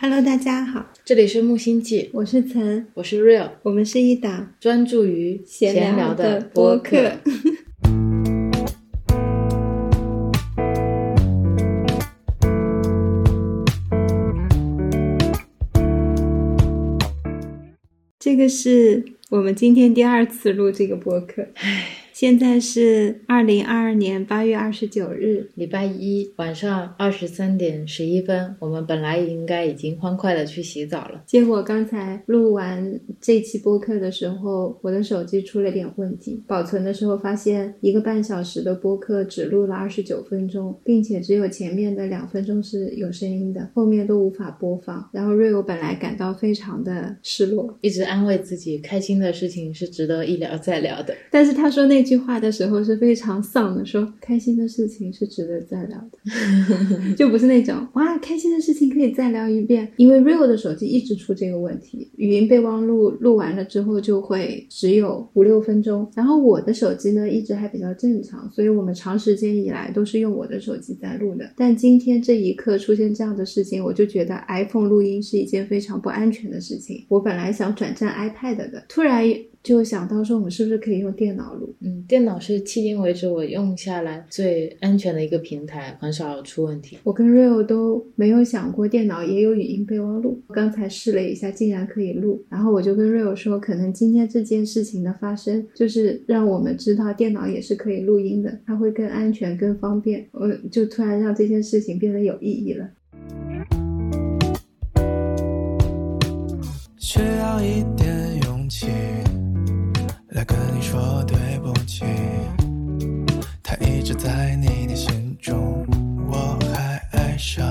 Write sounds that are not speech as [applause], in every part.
Hello，大家好，这里是木星记，我是岑，我是 Real，我们是一档专注于闲聊的播客。这个是我们今天第二次录这个播客，唉。现在是二零二二年八月二十九日，礼拜一晚上二十三点十一分。我们本来应该已经欢快的去洗澡了，结果刚才录完这期播客的时候，我的手机出了点问题。保存的时候发现，一个半小时的播客只录了二十九分钟，并且只有前面的两分钟是有声音的，后面都无法播放。然后瑞欧本来感到非常的失落，一直安慰自己，开心的事情是值得一聊再聊的。但是他说那。句话的时候是非常丧的，说开心的事情是值得再聊的，[laughs] 就不是那种哇开心的事情可以再聊一遍。因为 Real 的手机一直出这个问题，语音备忘录录完了之后就会只有五六分钟，然后我的手机呢一直还比较正常，所以我们长时间以来都是用我的手机在录的。但今天这一刻出现这样的事情，我就觉得 iPhone 录音是一件非常不安全的事情。我本来想转战 iPad 的，突然。就想到说，我们是不是可以用电脑录？嗯，电脑是迄今为止我用下来最安全的一个平台，很少出问题。我跟 Real 都没有想过电脑也有语音备忘录，刚才试了一下，竟然可以录。然后我就跟 Real 说，可能今天这件事情的发生，就是让我们知道电脑也是可以录音的，它会更安全、更方便。我就突然让这件事情变得有意义了。需要一点跟你说对不起，他一直在你的心中，我还爱上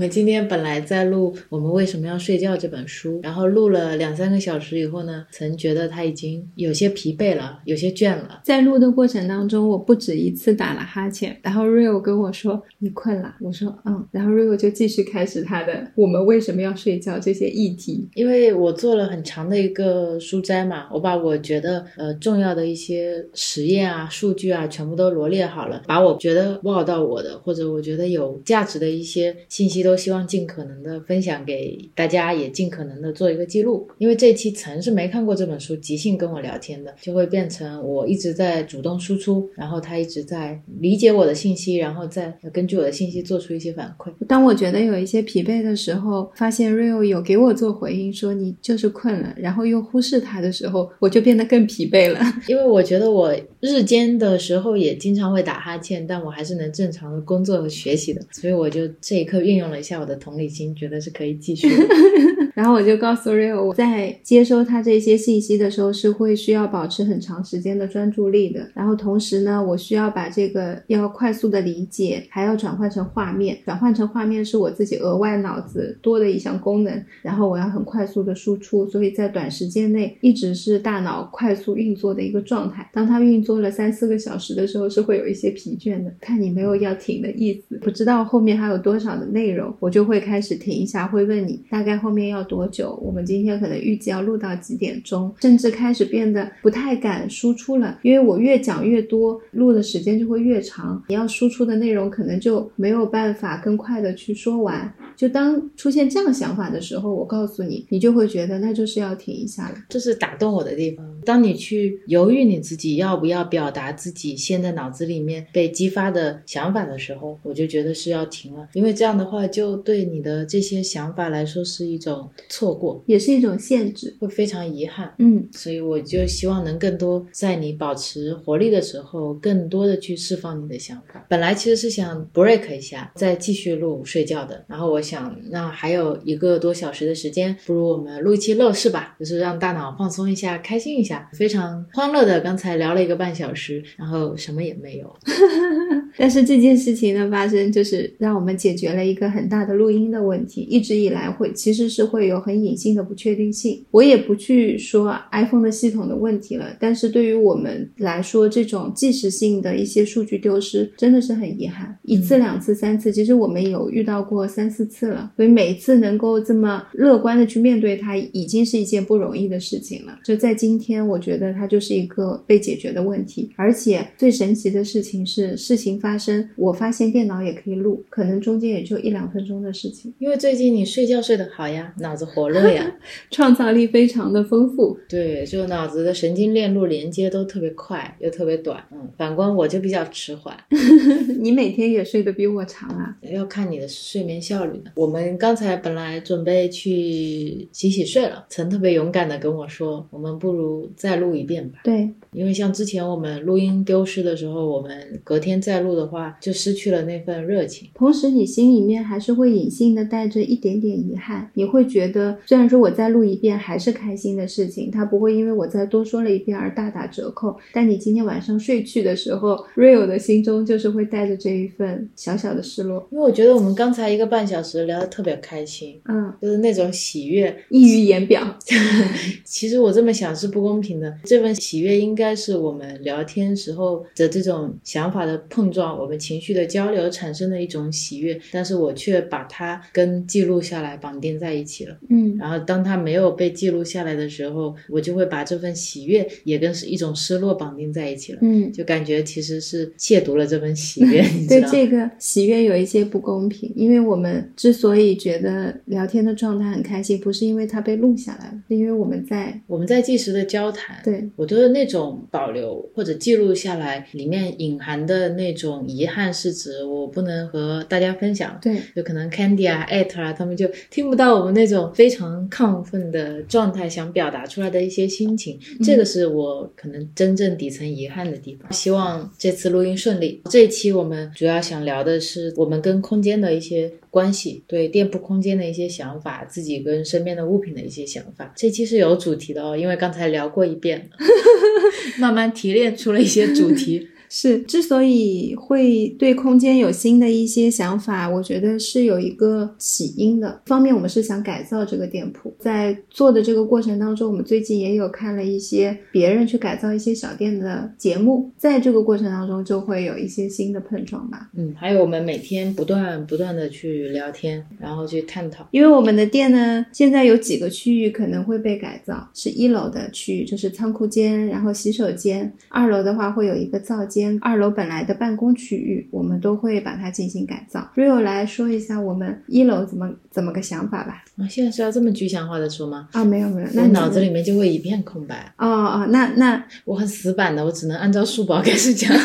你。我们今天本来在录《我们为什么要睡觉》这本书，然后录了两三个小时以后呢，曾觉得他已经有些疲惫了，有些倦了。在录的过程当中，我不止一次打了哈欠，然后 Rio 跟我说：“你困了。”我说：“嗯。”然后 Rio 就继续开始他的《我们为什么要睡觉》这些议题。因为我做了很长的一个书摘嘛，我把我觉得呃重要的一些实验啊、数据啊全部都罗列好了，把我觉得报到我的或者我觉得有价值的一些信息。都希望尽可能的分享给大家，也尽可能的做一个记录。因为这期曾是没看过这本书，即兴跟我聊天的，就会变成我一直在主动输出，然后他一直在理解我的信息，然后再根据我的信息做出一些反馈。当我觉得有一些疲惫的时候，发现 Real 有给我做回应，说你就是困了，然后又忽视他的时候，我就变得更疲惫了。[laughs] 因为我觉得我日间的时候也经常会打哈欠，但我还是能正常的工作和学习的，所以我就这一刻运用。了一下我的同理心，觉得是可以继续。[laughs] 然后我就告诉 Rio，我在接收他这些信息的时候是会需要保持很长时间的专注力的。然后同时呢，我需要把这个要快速的理解，还要转换成画面。转换成画面是我自己额外脑子多的一项功能。然后我要很快速的输出，所以在短时间内一直是大脑快速运作的一个状态。当它运作了三四个小时的时候，是会有一些疲倦的。看你没有要停的意思，不知道后面还有多少的内容。我就会开始停一下，会问你大概后面要多久？我们今天可能预计要录到几点钟？甚至开始变得不太敢输出了，因为我越讲越多，录的时间就会越长，你要输出的内容可能就没有办法更快的去说完。就当出现这样想法的时候，我告诉你，你就会觉得那就是要停一下了。这是打动我的地方。当你去犹豫你自己要不要表达自己现在脑子里面被激发的想法的时候，我就觉得是要停了，因为这样的话。就对你的这些想法来说是一种错过，也是一种限制，会非常遗憾。嗯，所以我就希望能更多在你保持活力的时候，更多的去释放你的想法。本来其实是想 break 一下，再继续录睡觉的。然后我想，那还有一个多小时的时间，不如我们录一期乐视吧，就是让大脑放松一下，开心一下，非常欢乐的。刚才聊了一个半小时，然后什么也没有。[laughs] 但是这件事情的发生，就是让我们解决了一个很。很大的录音的问题，一直以来会其实是会有很隐性的不确定性。我也不去说 iPhone 的系统的问题了，但是对于我们来说，这种即时性的一些数据丢失真的是很遗憾。一次、两次、三次，其实我们有遇到过三四次了。所以每次能够这么乐观的去面对它，已经是一件不容易的事情了。就在今天，我觉得它就是一个被解决的问题。而且最神奇的事情是，事情发生，我发现电脑也可以录，可能中间也就一两分钟的事情。因为最近你睡觉睡得好呀，脑子活络呀，[laughs] 创造力非常的丰富。对，就脑子的神经链路连接都特别快又特别短。嗯，反观我就比较迟缓。[laughs] 你每天也睡得比我长啊？要看你的睡眠效率的。我们刚才本来准备去洗洗睡了，曾特别勇敢的跟我说，我们不如再录一遍吧。对，因为像之前我们录音丢失的时候，我们隔天再录的话，就失去了那份热情。同时你心里面还是会隐性的带着一点点遗憾，你会觉得虽然说我再录一遍还是开心的事情，它不会因为我再多说了一遍而大打折扣。但你今天晚上睡去的时候，Real 的心中就是会带着这一份小小的失落。因为我觉得我们刚才一个半小时聊得特别开心，嗯，就是那种喜悦，溢于言表。[laughs] 其实我这么想是不公平的，这份喜悦应该是我们聊天时候的这种想法的碰撞，我们情绪的交流产生的一种喜悦，但是我却把它跟记录下来绑定在一起了。嗯，然后当它没有被记录下来的时候，我就会把这份喜悦也跟一种失落绑定在一起了。嗯，就感觉其实是亵渎了这份喜悦？[laughs] 对这个喜悦有一些不公平，因为我们之所以觉得聊天的状态很开心，不是因为它被录下来了，是因为我们在我们在即时的交谈，对我觉得那种保留或者记录下来，里面隐含的那种遗憾是指我不能和大家分享，对就可能 Candy 啊、艾特啊，他们就听不到我们那种非常亢奋的状态，想表达出来的一些心情，这个是我可能真正底层遗憾的地方。希望这次录音顺利。这一期我们主要想聊的是我们跟空间的一些关系，对店铺空间的一些想法，自己跟身边的物品的一些想法。这期是有主题的哦，因为刚才聊过一遍了，[laughs] 慢慢提炼出了一些主题。是，之所以会对空间有新的一些想法，我觉得是有一个起因的。方面，我们是想改造这个店铺，在做的这个过程当中，我们最近也有看了一些别人去改造一些小店的节目，在这个过程当中就会有一些新的碰撞吧。嗯，还有我们每天不断不断的去聊天，然后去探讨。因为我们的店呢，现在有几个区域可能会被改造，是一楼的区域，就是仓库间，然后洗手间；二楼的话会有一个灶间，二楼本来的办公区域，我们都会把它进行改造。Rio 来说一下我们一楼怎么怎么个想法吧。啊，现在是要这么具象化的说吗？啊，没有没有，那脑子里面就会一片空白。哦哦，那那我很死板的，我只能按照书包开始讲。[laughs]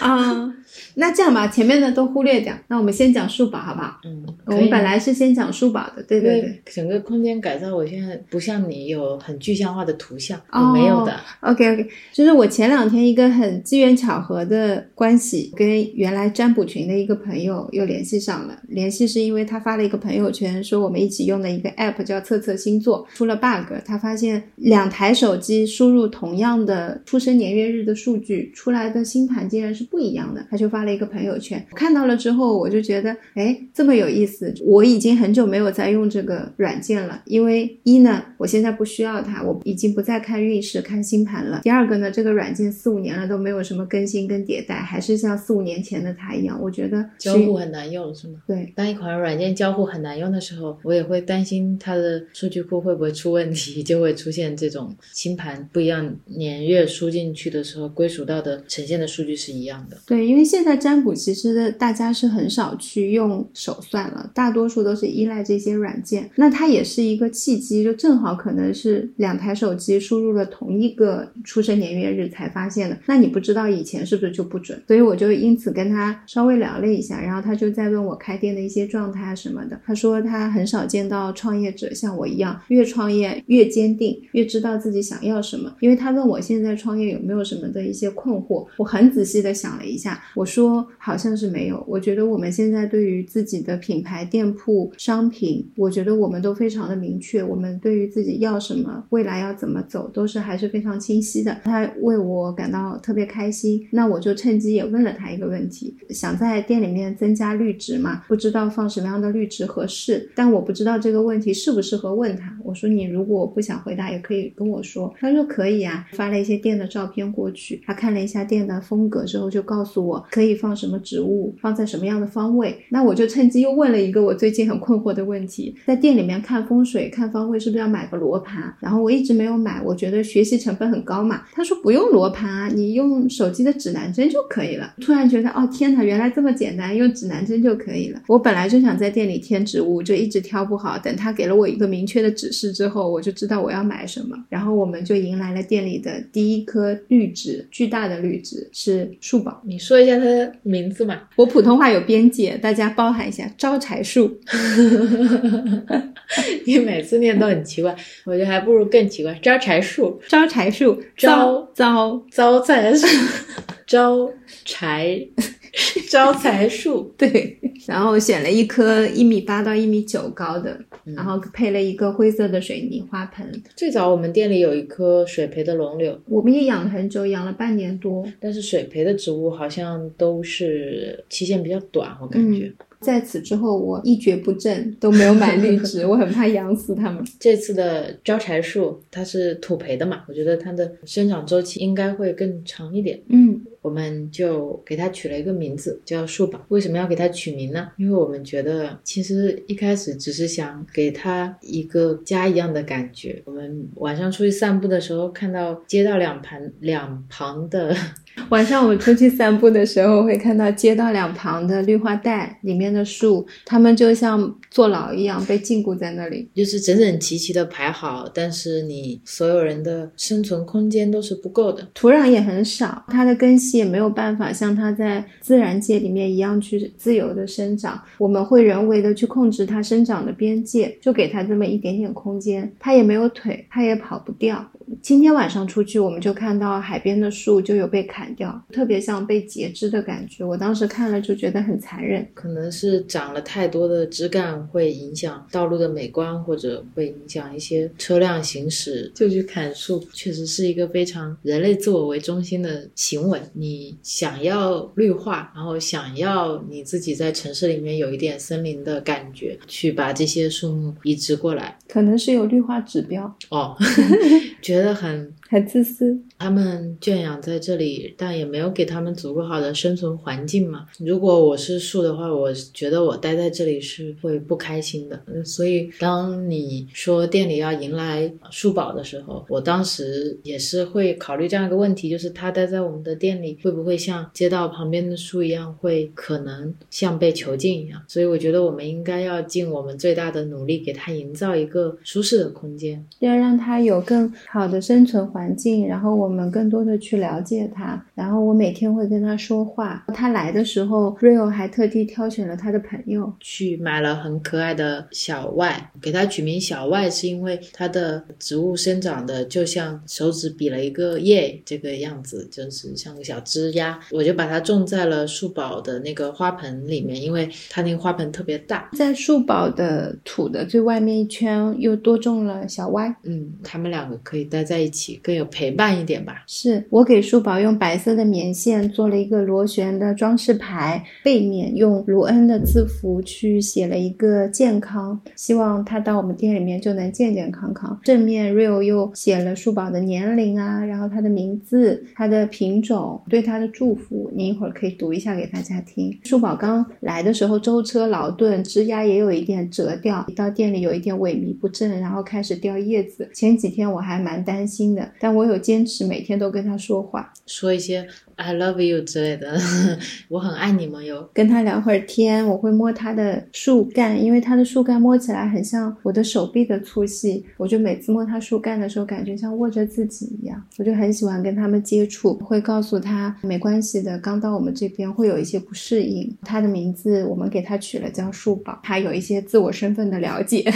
啊、那这样吧，前面的都忽略掉，那我们先讲数宝好不好？嗯，我们本来是先讲数宝的，对对对。整个空间改造，我现在不像你有很具象化的图像，哦我没有的。OK OK，就是我前两天一个很机缘巧合的关系，跟原来占卜群的一个朋友又联系上了。联系是因为他发了一个朋友圈，说我们一起用的一个 app 叫测测星座出了 bug，他发现两台手机输入同样的出生年月日的数据，出来的星盘竟然是不一样的。他就发了一个朋友圈，看到了之后，我就觉得，哎，这么有意思。我已经很久没有在用这个软件了，因为一呢，我现在不需要它，我已经不再看运势、看星盘了。第二个呢，这个软件四五年了都没有什么更新跟迭代，还是像四五年前的它一样。我觉得交互很难用，是吗？对，当一款软件交互很难用的时候，我也会担心它的数据库会不会出问题，就会出现这种星盘不一样，年月输进去的时候，归属到的呈现的数据是一样的。对，因为现在占卜其实大家是很少去用手算了，大多数都是依赖这些软件。那它也是一个契机，就正好可能是两台手机输入了同一个出生年月日才发现的。那你不知道以前是不是就不准？所以我就因此跟他稍微聊了一下，然后他就在问我开店的一些状态啊什么的。他说他很少见到创业者像我一样，越创业越坚定，越知道自己想要什么。因为他问我现在创业有没有什么的一些困惑，我很仔细的想了一下，我说好像是没有。我觉得我们现在对于自己的品牌、店铺、商品，我觉得我们都非常的明确，我们对于自己要什么，未来要怎么走，都是还是非常清晰的。他为我感到特别开心，那我就趁机也问了他一个问题，想在店里面增加绿植嘛，不知道放什么样的绿植合适，但我不知道这个问题适不适合问他。我说你如果不想回答，也可以跟我说。他说可以啊，发了一些店的照片过去，他看了一下店的风格之后，就告诉我可以可以放什么植物，放在什么样的方位。那我就趁机又问了一个我最近很困惑的问题：在店里面看风水、看方位，是不是要买个罗盘？然后我一直没有买，我觉得学习成本很高嘛。他说不用罗盘啊，你用手机的指南针就可以了。突然觉得哦天哪，原来这么简单，用指南针就可以了。我本来就想在店里添植物，就一直挑不好。等他给了我一个明确的指示之后，我就知道我要买什么。然后我们就迎来了店里的第一颗绿植，巨大的绿植是树宝。你说一下它的的名字嘛？我普通话有边界，大家包涵一下。招财树，[laughs] 你每次念都很奇怪，我觉得还不如更奇怪。招财树，招财树，招招招财树，招财 [laughs] 招财树。对，然后选了一棵一米八到一米九高的，然后配了一个灰色的水泥花盆。最早我们店里有一棵水培的龙柳，我们也养了很久，养了半年多。但是水培的植物好像都是期限比较短，我感觉。在此之后，我一蹶不振，都没有买绿植，我很怕养死它们。这次的招财树它是土培的嘛，我觉得它的生长周期应该会更长一点。嗯，我们就给它取了一个名字，叫树宝。为什么要给它取名呢？因为我们觉得其实一开始只是想给它一个家一样的感觉。我们晚上出去散步的时候，看到街道两旁两旁的。晚上我出去散步的时候，会看到街道两旁的绿化带里面的树，它们就像坐牢一样被禁锢在那里，就是整整齐齐的排好，但是你所有人的生存空间都是不够的，土壤也很少，它的根系也没有办法像它在自然界里面一样去自由的生长。我们会人为的去控制它生长的边界，就给它这么一点点空间，它也没有腿，它也跑不掉。今天晚上出去，我们就看到海边的树就有被砍掉，特别像被截肢的感觉。我当时看了就觉得很残忍，可能是长了太多的枝干，会影响道路的美观，或者会影响一些车辆行驶，就去砍树，确实是一个非常人类自我为中心的行为。你想要绿化，然后想要你自己在城市里面有一点森林的感觉，去把这些树木移植过来，可能是有绿化指标哦，[laughs] 觉得觉得很很自私，他们圈养在这里，但也没有给他们足够好的生存环境嘛。如果我是树的话，我觉得我待在这里是会不开心的。所以，当你说店里要迎来树宝的时候，我当时也是会考虑这样一个问题，就是他待在我们的店里，会不会像街道旁边的树一样，会可能像被囚禁一样？所以，我觉得我们应该要尽我们最大的努力，给他营造一个舒适的空间，要让他有更好的生存环。环境，然后我们更多的去了解他，然后我每天会跟他说话。他来的时候，Rio 还特地挑选了他的朋友，去买了很可爱的小外，给他取名小外，是因为它的植物生长的就像手指比了一个耶这个样子，就是像个小枝丫。我就把它种在了树宝的那个花盆里面，因为它那个花盆特别大，在树宝的土的最外面一圈又多种了小歪。嗯，他们两个可以待在一起。更有陪伴一点吧。是我给树宝用白色的棉线做了一个螺旋的装饰牌，背面用卢恩的字符去写了一个健康，希望他到我们店里面就能健健康康。正面 Real 又写了树宝的年龄啊，然后他的名字、他的品种、对他的祝福，你一会儿可以读一下给大家听。树宝刚来的时候舟车劳顿，枝丫也有一点折掉，到店里有一点萎靡不振，然后开始掉叶子。前几天我还蛮担心的。但我有坚持每天都跟他说话，说一些 I love you 之类的，[laughs] 我很爱你们哟。跟他聊会儿天，我会摸他的树干，因为他的树干摸起来很像我的手臂的粗细，我就每次摸他树干的时候，感觉像握着自己一样。我就很喜欢跟他们接触，会告诉他没关系的，刚到我们这边会有一些不适应。他的名字我们给他取了叫树宝，他有一些自我身份的了解。[laughs]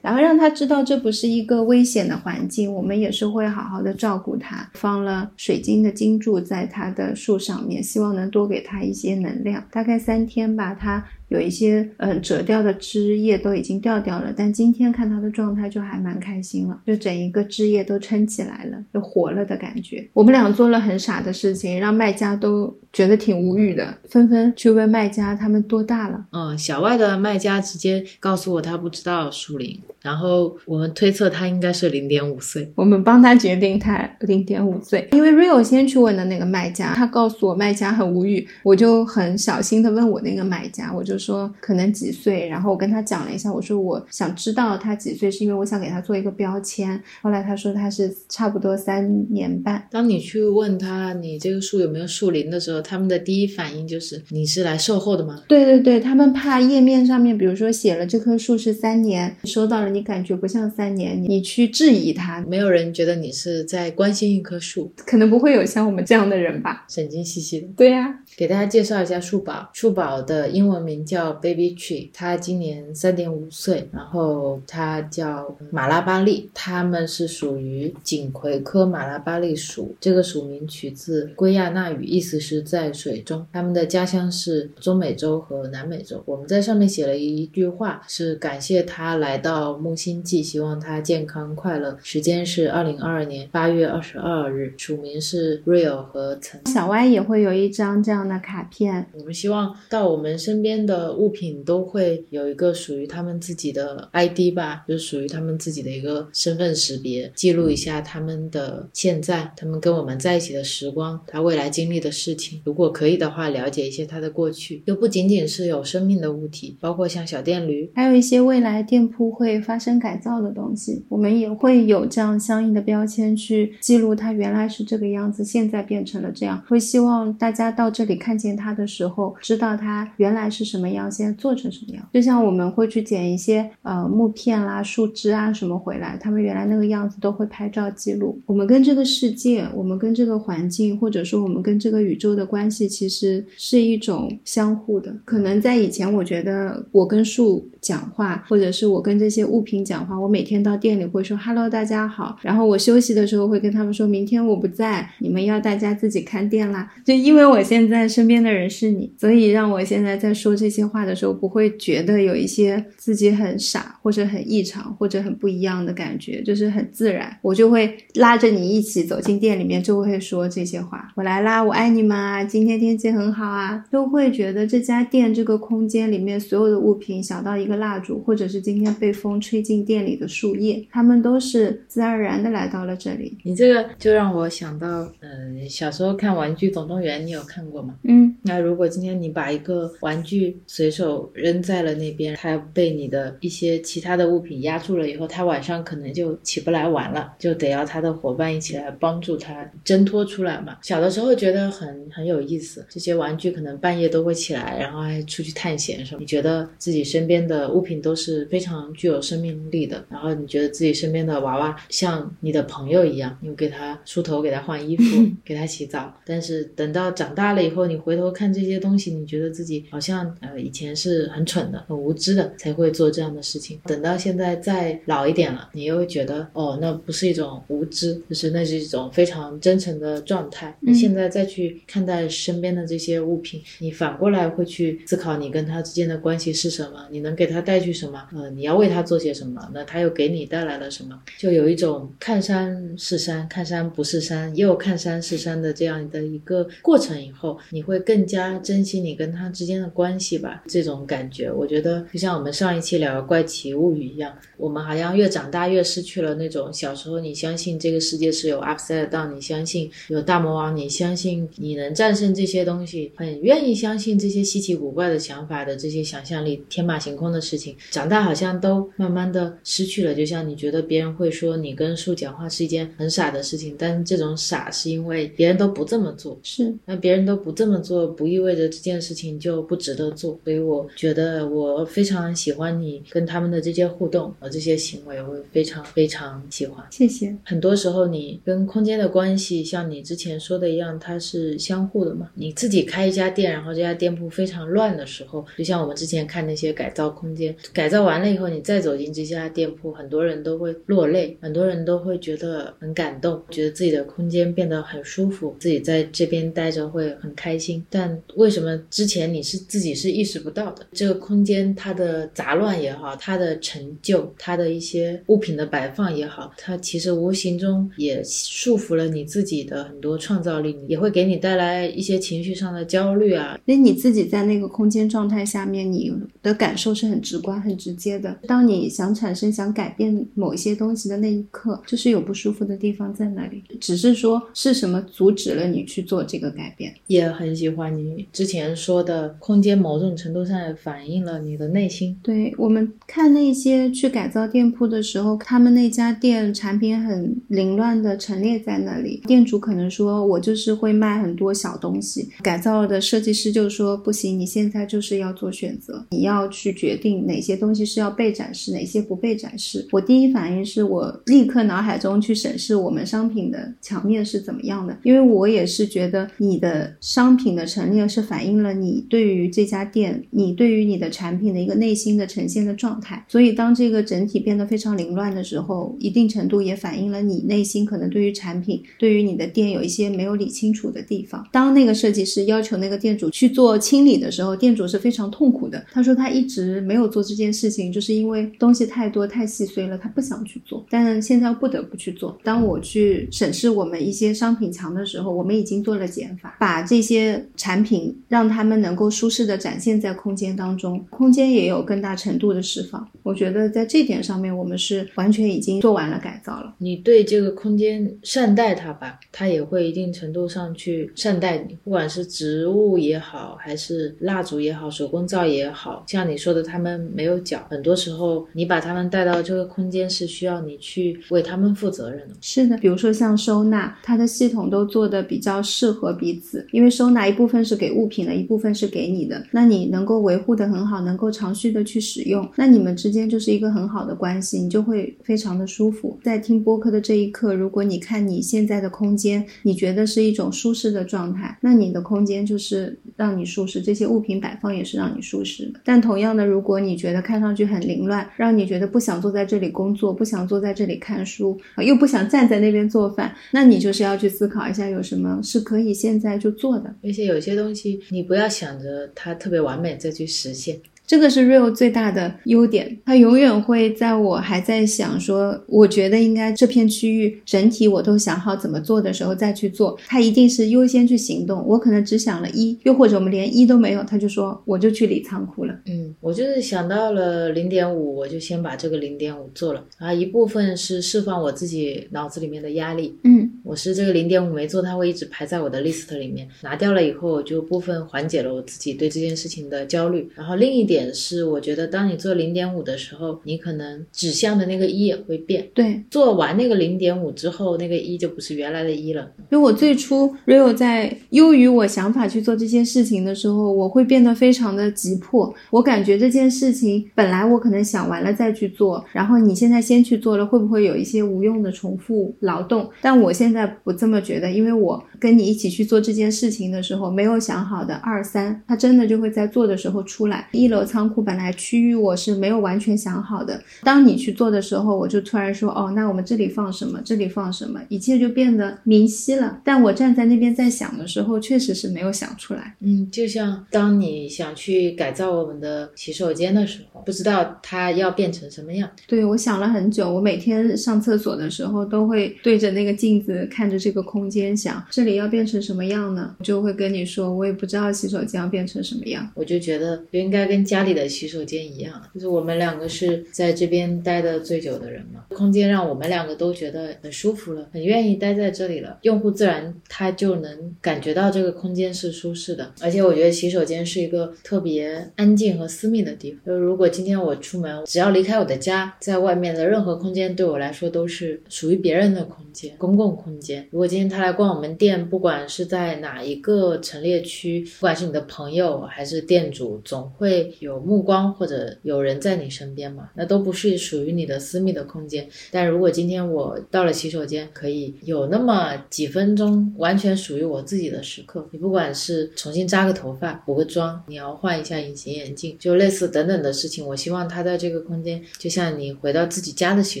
然后让他知道这不是一个危险的环境，我们也是会好好的照顾他。放了水晶的钉住在他的树上面，希望能多给他一些能量。大概三天吧，他有一些嗯折掉的枝叶都已经掉掉了，但今天看它的状态就还蛮开心了，就整一个枝叶都撑起来了，就活了的感觉。我们俩做了很傻的事情，让卖家都觉得挺无语的，纷纷去问卖家他们多大了。嗯，小外的卖家直接告诉我他不知道树龄，然后我们推测他应该是零点五岁。我们帮他决定他零点五岁，因为 Rio 先去问的那个卖家，他告诉我卖家很无语，我就很小心的问我那个买家，我就说可能几岁，然后我跟他讲了一下，我说我想知道他几岁，是因为我想给他做一个标签。后来他说他是差不多三年半。当你去问他你这个树有没有树龄的时候，他们的第一反应就是你是来售后的吗？对对对，他们怕页面上面比如说写了这棵树是三年，收到了你感觉不像三年，你去质疑他，没有人觉得你是在关心一棵树，可能不会有像我们这样的人吧？神经兮兮的。对呀、给大家介绍一下树宝，树宝的英文名叫 Baby Tree，它今年三点五岁，然后它叫马拉巴利，它们是属于锦葵科马拉巴利属，这个属名取自圭亚那语，意思是在水中。它们的家乡是中美洲和南美洲。我们在上面写了一句话，是感谢它来到木星记，希望它健康快乐。时间是二零二二年八月二十二日，署名是 Real 和曾。小歪也会有一张这样的卡片，我们希望到我们身边的物品都会有一个属于他们自己的 ID 吧，就是属于他们自己的一个身份识别，记录一下他们的现在，他们跟我们在一起的时光，他未来经历的事情。如果可以的话，了解一些他的过去，又不仅仅是有生命的物体，包括像小电驴。还有一些未来店铺会发生改造的东西，我们也会有这样相应的标签去记录它原来是这个样子，现在变成了这样。会希望大家到这里看见它的时候，知道它原来是什么样，现在做成什么样。就像我们会去捡一些呃木片啦、树枝啊什么回来，他们原来那个样子都会拍照记录。我们跟这个世界，我们跟这个环境，或者说我们跟这个宇宙的关系，其实是一种相互的。可能在以前，我觉得我跟树讲话，或者是我跟这些物品讲话，我每天到店里会说 “hello，大家好”，然后我休息的时候会跟他们说明天我不在，你们要大家自己看店啦。就因为我现在身边的人是你，所以让我现在在说这些话的时候，不会觉得有一些自己很傻或者很异常或者很不一样的感觉，就是很自然，我就会拉着你一起走进店里面，就会说这些话。我来啦，我爱你们啊！今天天气很好啊，都会觉得这家店这个空间里面所有的物品，小到一个蜡烛，或者是今天被风吹进店里的树叶，它们都是自然而然的来到了这里。你这个就让我想到，嗯、小时候看《玩具总动员》，你有看过吗？嗯，那如果今天你把一个玩具随手扔在了那边，它被你的一些其他的物品压住了以后，它晚上可能就起不来玩了，就得要它的伙伴一起来帮助它挣脱出来嘛。小的时候觉得很很有意思，这些玩具可能半夜都会起来，然后还出去探险什么。你觉得自己身边的物品都是非常具有生命力的，然后你觉得自己身边的娃娃像你的朋友一样，你给他梳头，给他换衣服，[laughs] 给他洗澡。但是等到长大了以后，你回头看这些东西，你觉得自己好像呃以前是很蠢的、很无知的，才会做这样的事情。等到现在再老一点了，你又会觉得哦，那不是一种无知，就是那是一种非常真诚的状态。你现在再去看待身边的这些物品，你反过来会去思考你跟他之间的关系是什么，你能给他带去什么？呃，你要为他做些什么？那他又给你带来了什么？就有一种看山是山，看山不是山，又看山是山的这样的一个过程以后，你会更加珍惜你跟他之间的关系吧？这种感觉，我觉得就像我们上一期聊的《怪奇物语》一样，我们好像越长大越失去了那种小时候你相信这个世界是有 upside down，你相信有大魔王，你相信你能战胜这些东西，很愿意相信这些稀奇古怪的想法的这些想象力天马行空的事情，长大好像都慢慢的失去了。就像你觉得别人会说你跟树讲话是一件很傻的事情，但是这种傻是因为别人都不这么做，是那别人都不这么做，不意味着这件事情就不值得做。所以我觉得我非常喜欢你跟他们的这些互动和这些行为，我非常非常喜欢。谢谢。很多时候，你跟空间的关系，像你之前说的一样，它是相互的嘛。你自己开一家店，然后这家店铺非常乱的时候，就像我们之前看那些改造空间，改造完了以后，你再走进这家店铺，很多人都会落泪，很多人都会觉得很感动，觉得自己的空间变得很舒服，自己在这边待着会很开开心，但为什么之前你是自己是意识不到的？这个空间它的杂乱也好，它的陈旧，它的一些物品的摆放也好，它其实无形中也束缚了你自己的很多创造力，也会给你带来一些情绪上的焦虑啊。那你自己在那个空间状态下面，你的感受是很直观、很直接的。当你想产生、想改变某一些东西的那一刻，就是有不舒服的地方在那里，只是说是什么阻止了你去做这个改变。也很喜欢你之前说的空间，某种程度上也反映了你的内心。对我们看那些去改造店铺的时候，他们那家店产品很凌乱的陈列在那里，店主可能说我就是会卖很多小东西，改造的设计师就说不行，你现在就是要做选择，你要去决定哪些东西是要被展示，哪些不被展示。我第一反应是我立刻脑海中去审视我们商品的墙面是怎么样的，因为我也是觉得你的商商品的陈列是反映了你对于这家店，你对于你的产品的一个内心的呈现的状态。所以当这个整体变得非常凌乱的时候，一定程度也反映了你内心可能对于产品、对于你的店有一些没有理清楚的地方。当那个设计师要求那个店主去做清理的时候，店主是非常痛苦的。他说他一直没有做这件事情，就是因为东西太多太细碎了，他不想去做。但现在不得不去做。当我去审视我们一些商品墙的时候，我们已经做了减法，把这些产品让他们能够舒适的展现在空间当中，空间也有更大程度的释放。我觉得在这点上面，我们是完全已经做完了改造了。你对这个空间善待它吧，它也会一定程度上去善待你，不管是植物也好，还是蜡烛也好，手工皂也好，像你说的，他们没有脚，很多时候你把他们带到这个空间是需要你去为他们负责任的。是的，比如说像收纳，它的系统都做的比较适合彼此，因为收纳一部分是给物品的，一部分是给你的，那你能够维护的很好，能够长续的去使用，那你们之间就是一个很好的关系，你就会非常的舒服。在听播客的这一刻，如果你看你现在的空间，你觉得是一种舒适的状态，那你的空间就是让你舒适，这些物品摆放也是让你舒适的。但同样的，如果你觉得看上去很凌乱，让你觉得不想坐在这里工作，不想坐在这里看书，又不想站在那边做饭，那你就是要去思考一下，有什么是可以现在就做的。而且有些东西，你不要想着它特别完美再去实现。这个是 Real 最大的优点，它永远会在我还在想说，我觉得应该这片区域整体我都想好怎么做的时候再去做，它一定是优先去行动。我可能只想了一，又或者我们连一都没有，他就说我就去理仓库了。嗯，我就是想到了零点五，我就先把这个零点五做了，然后一部分是释放我自己脑子里面的压力。嗯，我是这个零点五没做，它会一直排在我的 list 里面，拿掉了以后，就部分缓解了我自己对这件事情的焦虑。然后另一点。点是，我觉得当你做零点五的时候，你可能指向的那个一也会变。对，做完那个零点五之后，那个一就不是原来的一了。因为我最初 Rio 在优于我想法去做这件事情的时候，我会变得非常的急迫。我感觉这件事情本来我可能想完了再去做，然后你现在先去做了，会不会有一些无用的重复劳动？但我现在不这么觉得，因为我跟你一起去做这件事情的时候，没有想好的二三，它真的就会在做的时候出来。一楼。仓库本来区域我是没有完全想好的，当你去做的时候，我就突然说，哦，那我们这里放什么，这里放什么，一切就变得明晰了。但我站在那边在想的时候，确实是没有想出来。嗯，就像当你想去改造我们的洗手间的时候，不知道它要变成什么样。对，我想了很久，我每天上厕所的时候都会对着那个镜子看着这个空间，想这里要变成什么样呢？就会跟你说，我也不知道洗手间要变成什么样。我就觉得就应该跟家。家里的洗手间一样，就是我们两个是在这边待的最久的人嘛，空间让我们两个都觉得很舒服了，很愿意待在这里了。用户自然他就能感觉到这个空间是舒适的，而且我觉得洗手间是一个特别安静和私密的地方。就如果今天我出门，只要离开我的家，在外面的任何空间对我来说都是属于别人的空间，公共空间。如果今天他来逛我们店，不管是在哪一个陈列区，不管是你的朋友还是店主，总会。有目光或者有人在你身边嘛，那都不是属于你的私密的空间。但如果今天我到了洗手间，可以有那么几分钟完全属于我自己的时刻，你不管是重新扎个头发、补个妆，你要换一下隐形眼镜，就类似等等的事情，我希望他在这个空间，就像你回到自己家的洗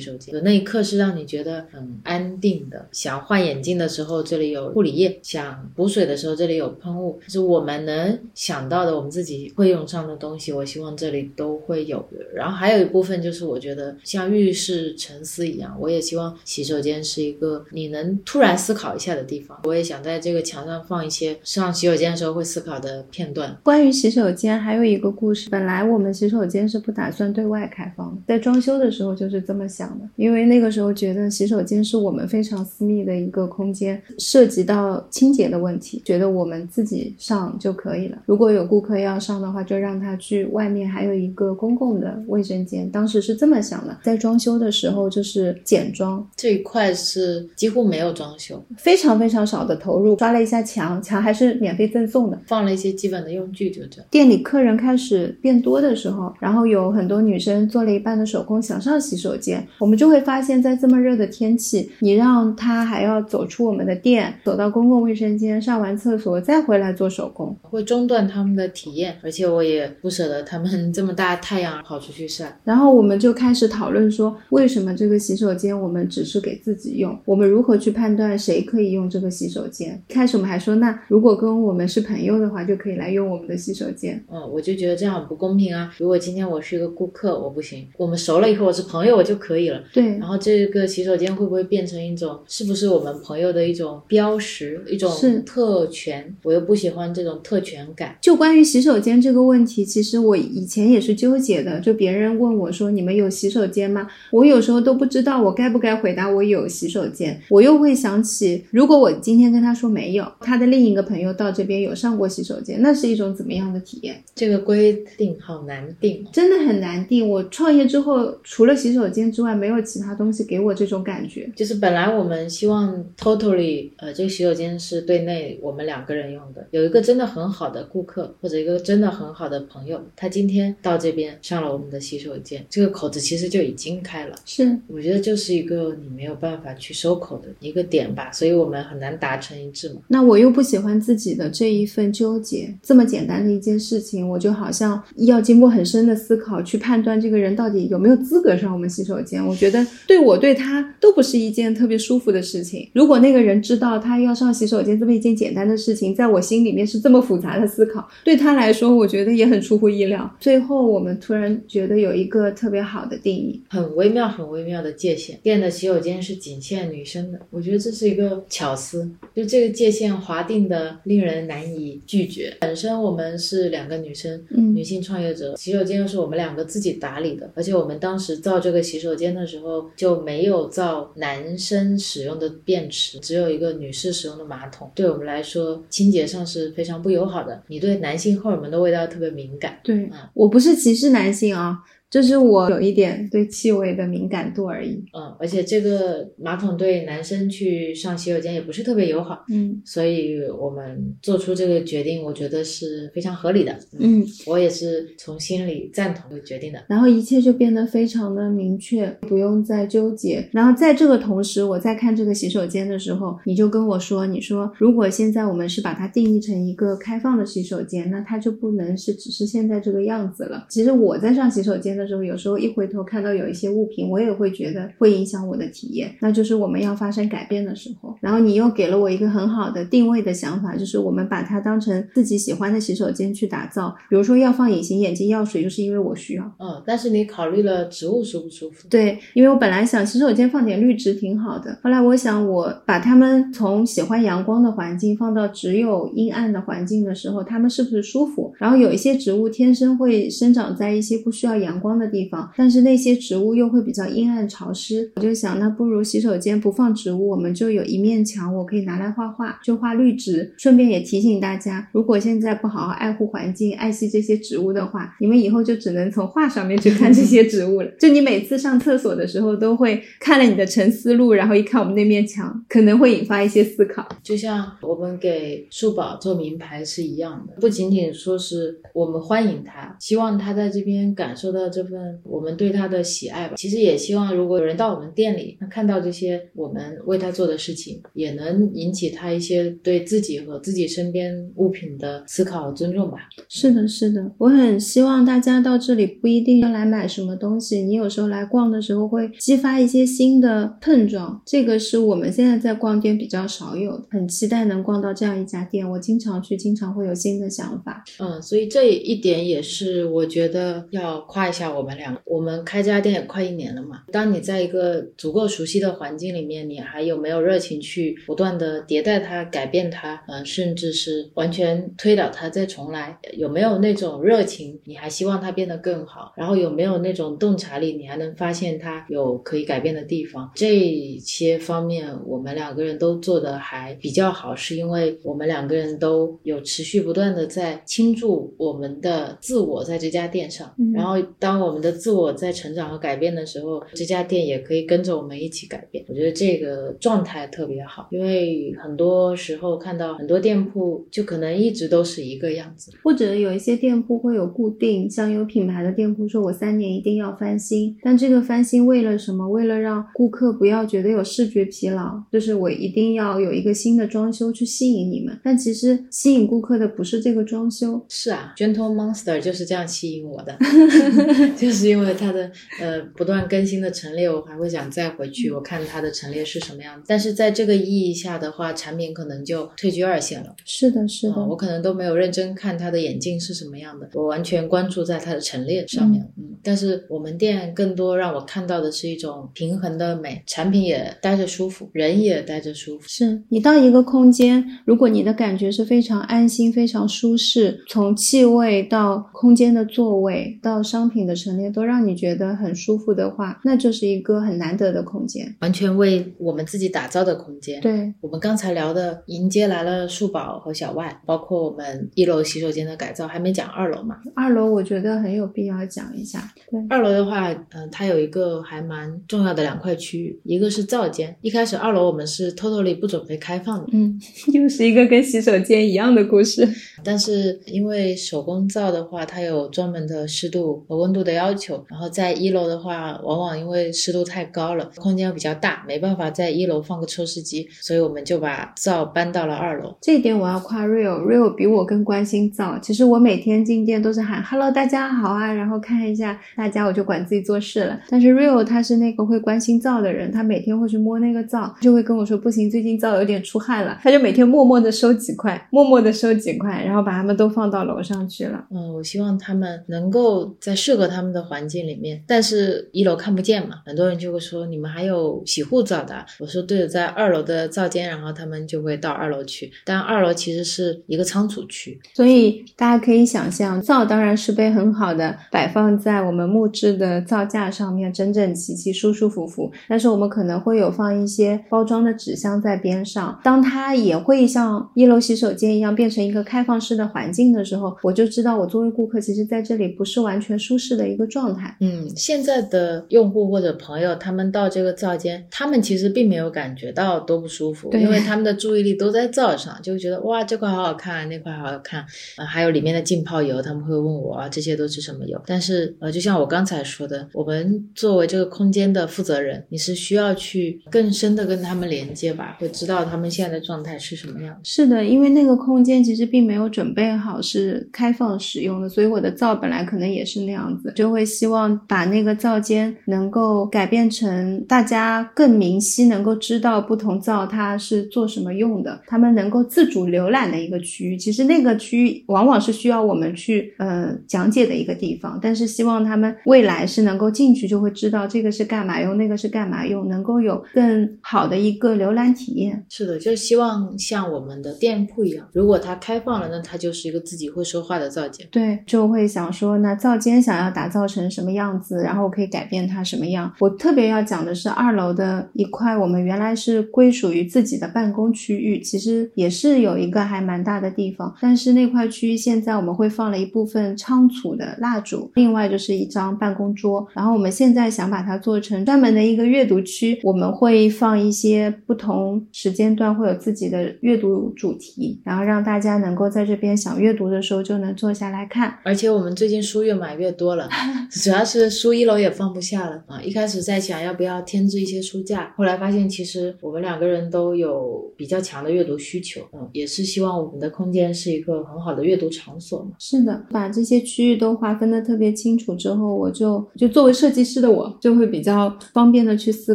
手间，有那一刻是让你觉得很安定的。想换眼镜的时候，这里有护理液；想补水的时候，这里有喷雾。就是我们能想到的，我们自己会用上的东西，我希望这里都会有的。然后还有一部分就是，我觉得像浴室沉思一样，我也希望洗手间是一个你能突然思考一下的地方。我也想在这个墙上放一些上洗手间的时候会思考的片段。关于洗手间，还有一个故事。本来我们洗手间是不打算对外开放，在装修的时候就是这么想的，因为那个时候觉得洗手间是我们非常私密的一个空间，涉及到清洁的问题，觉得我们自己上就可以了。如果有顾客要上的话，就让他去外面还有一个公共的卫生间。当时是这么想的，在装修的时候就是简装这一块是几乎没有装修，非常非常少的投入，刷了一下墙，墙还是免费赠送的，放了一些基本的用具，就这样。店里客人开始变多的时候，然后有很多女生做了一半的手工想上洗手间，我们就会发现，在这么热的天气，你让她还要走出我们的店，走到公共卫生间上完厕所再回来做手工，会中断他们的体验。而且我也不舍得他们 [laughs] 这么大太阳跑出去晒。然后我们就开始讨论说，为什么这个洗手间我们只是给自己用？我们如何去判断谁可以用这个洗手间？开始我们还说，那如果跟我们是朋友的话，就可以来用我们的洗手间。嗯，我就觉得这样很不公平啊！如果今天我是一个顾客，我不行，我们熟了以后我是朋友，我就可以了。对。然后这个洗手间会不会变成一种，是不是我们朋友的一种标识，一种特权？我又不喜欢这种特权感。就关于洗手间这个问题，其实我以前也是纠结的。就别人问我说：“你们有洗手间吗？”我有时候都不知道我该不该回答我有洗手间。我又会想起，如果我今天跟他说没有，他的另一个朋友到这边有上过洗手间，那是一种怎么样的体验？这个规定好难定，真的很难定。我创业之后，除了洗手间之外，没有其他东西给我这种感觉。就是本来我们希望 totally，呃，这个洗手间是对内我们两个人用的。有一个真的很好的顾客，或者一个真的很好的朋友，他今天到这边上了我们的洗手间，这个口子其实就已经开了。是，我觉得就是一个你没有办法去收口的一个点吧，所以我们很难达成一致嘛。那我又不喜欢自己的这一份纠结，这么简单的一件事情，我就好像要经过很深的思考去判断这个人到底有没有资格上我们洗手间。我觉得对我对他都不是一件特别舒服的事情。如果那个人知道他要上洗手间这么一件简单的事情，在我心里面是这么复杂的思考，对他来说，我觉得也很出乎意料。最后我们突然觉得有一个特别好的定义，很微妙、很微妙的界限。店的洗手间是仅限女生的，我觉得这是一个巧思，就这个界限划定的令人难以拒绝。本身我们是两个女生，嗯，女性创业者，洗手间又是我们两个自己打理的，而且我们当时造这个洗手间的时候就没有造男生使用的便池，只有一个女士使用的马桶，对我们来说清洁上是非常不友好的。你对男性荷尔蒙的味道特别敏感，对，我不是歧视男性啊。就是我有一点对气味的敏感度而已。嗯，而且这个马桶对男生去上洗手间也不是特别友好。嗯，所以我们做出这个决定，我觉得是非常合理的。嗯，我也是从心里赞同这个决定的。然后一切就变得非常的明确，不用再纠结。然后在这个同时，我在看这个洗手间的时候，你就跟我说，你说如果现在我们是把它定义成一个开放的洗手间，那它就不能是只是现在这个样子了。其实我在上洗手间。的时候，有时候一回头看到有一些物品，我也会觉得会影响我的体验，那就是我们要发生改变的时候。然后你又给了我一个很好的定位的想法，就是我们把它当成自己喜欢的洗手间去打造。比如说要放隐形眼镜、药水，就是因为我需要。嗯，但是你考虑了植物舒不舒服？对，因为我本来想洗手间放点绿植挺好的，后来我想我把它们从喜欢阳光的环境放到只有阴暗的环境的时候，它们是不是舒服？然后有一些植物天生会生长在一些不需要阳光。光的地方，但是那些植物又会比较阴暗潮湿。我就想，那不如洗手间不放植物，我们就有一面墙，我可以拿来画画，就画绿植。顺便也提醒大家，如果现在不好好爱护环境、爱惜这些植物的话，你们以后就只能从画上面去看这些植物了。就你每次上厕所的时候，都会看了你的沉思录，然后一看我们那面墙，可能会引发一些思考。就像我们给树宝做名牌是一样的，不仅仅说是我们欢迎他，希望他在这边感受到这份我们对他的喜爱吧。其实也希望，如果有人到我们店里，他看到这些我们为他做的事情，也能引起他一些对自己和自己身边物品的思考和尊重吧。是的，是的，我很希望大家到这里不一定要来买什么东西，你有时候来逛的时候会激发一些新的碰撞，这个是我们现在在逛店比较少有的，很期待能逛到这样一家店。我经常去，经常会有新的想法。嗯，所以这一点也是我觉得要夸一下我们俩。我们开这家店也快一年了嘛，当你在一个足够熟悉的环境里面，你还有没有热情去不断的迭代它、改变它？嗯，甚至是完全推倒它再重来？有没有那种热情？你还希望它变得更好？然后有没有那种洞察力？你还能发现它有可以改变的地方？这些方面我们两个人都做的还比较好，是因为我们两个人都有持续不断的在倾注我们的自我在这家店上。然后当我们的自我在成长和改变的时候，这家店也可以跟着我们一起改变。我觉得这个状态特别好，因为很多时候看到很多店铺就可能一直都是一个样子，或者有一些店铺会有固定，像有品牌的店铺说我三年一定要翻新，但这个翻新为了什么？为了让顾客不要觉得有视觉疲劳，就是我一定要有一个新的装修去吸引你们。但其实吸引顾客的不是这个装修。是啊，Gentle Monster 就是这样吸引我的，[laughs] [laughs] 就是因为它的呃不断更新的陈列，我还会想再回去我看它的陈列是什么样子。但是在这个意义下的话，产品可能就退居二线了。是的，是的，嗯我可能都没有认真看它的眼镜是什么样的，我完全关注在它的陈列上面。嗯，但是我们店更多让我看到的是一种平衡的美，产品也待着舒服，人也待着舒服。是你到一个空间，如果你的感觉是非常安心、非常舒适，从气味到空间的座位到商品的陈列，都让你觉得很舒服的话，那就是一个很难得的空间。完全为我们自己打造的空间。对，我们刚才聊的迎接来了树宝和小外，包括我们一楼洗手间的改造，还没讲二楼嘛。二楼我觉得很有必要讲一下。对，二楼的话，嗯、它有一个还蛮重要的两块区域，一个是灶间。一开始二楼我们是 totally 不准备开放的，嗯，[laughs] 又是一个跟洗手间一样的故事。但是因为手工皂的话，它有专门的湿度和温度的要求，然后在一楼的话，往往因为湿度太高了，空间又比较大，没办法在一楼放个抽湿机，所以我们就把皂搬到了二楼。这一点我要夸 Rio，Rio 比我更关心皂。其实我每天进店都是喊 “Hello，大家好啊”，然后看一下大家，我就管自己做事了。但是 Rio 他是那个会关心皂的人，他每天会去摸那个皂，就会跟我说不行，最近皂有点出汗了，他就每天默默的收几块，默默的收几块，然后把它们都放到楼上去了。嗯，我希望他们能够在适合他们的环境里面，但是一楼看不见嘛，很多人就会说你们还有洗护皂的啊。我说对的，在二楼的皂间，然后他们就会到二楼去，但二楼其实是一个仓储区。所以大家可以想象，皂当然是被很好的摆放在我们木质的皂架上面，整整齐齐、舒舒服服。但是我们可能会有放一些包装的纸箱在边上，当它也会像一楼洗手间一样变成一个开放式的环境的时候，我就知道我作为顾客，其实在这里不是完全舒适的一个状态。嗯，现在的用户或者朋友，他们到这个灶间，他们其实并没有感觉到多不舒服，因为他们的注意力都在灶上，就觉得哇这块好好看，那块好好看，呃，还有里面的浸泡油，他们会问我啊这些都是什么油？但是呃，就像我刚才说的，我们作为这个空间的负责人，你是需要去更深的跟他们连接吧，会知道他们现在的状态是什么样的。是的，因为那个空间其实并没有准备好是开放使用的，所以我的皂本来可能也是那样子，就会希望把那个皂间能够改变成大家更明晰，能够知道不同皂它是做什么用的，他们能够自主浏览的一个区域。其实那个区域往往是需要我们去呃讲解的一个地方，但是希望他们未来是能够进去就会知道这个是干嘛用，那个是干嘛用，能够有更好的一个浏览体验。是的，就希望像我们的店铺一样，如果它开放了，那它就是一个自己会说话的皂间。对，就会想说，那皂间想要打造成什么样子，然后我可以改变它什么样。我特别要讲的是二楼的一块，我们原来是归属于自己的办公区域，其实也是有一个还蛮大的地方，但是那块区域现在我们会放了一部分仓储的蜡烛，另外就是一张办公桌，然后我们现在想把它做成专门的一个阅读区，我们会放一些不同时间段会有自己的阅读主题，然后让大家能够在这边想阅读的时候就能坐下来看。而且我们最近书越买越多了，[laughs] 主要是书一楼也放不下了啊！一开始在想要不要添置一些书架，后来发现其实我们两个人都有比较强的阅读需求，嗯，也是希望我们的空间是一个很好的阅读场所嘛。是的，把这些区域都划分的特别清楚之后，我就就作为设计师的我就会比较方便的去思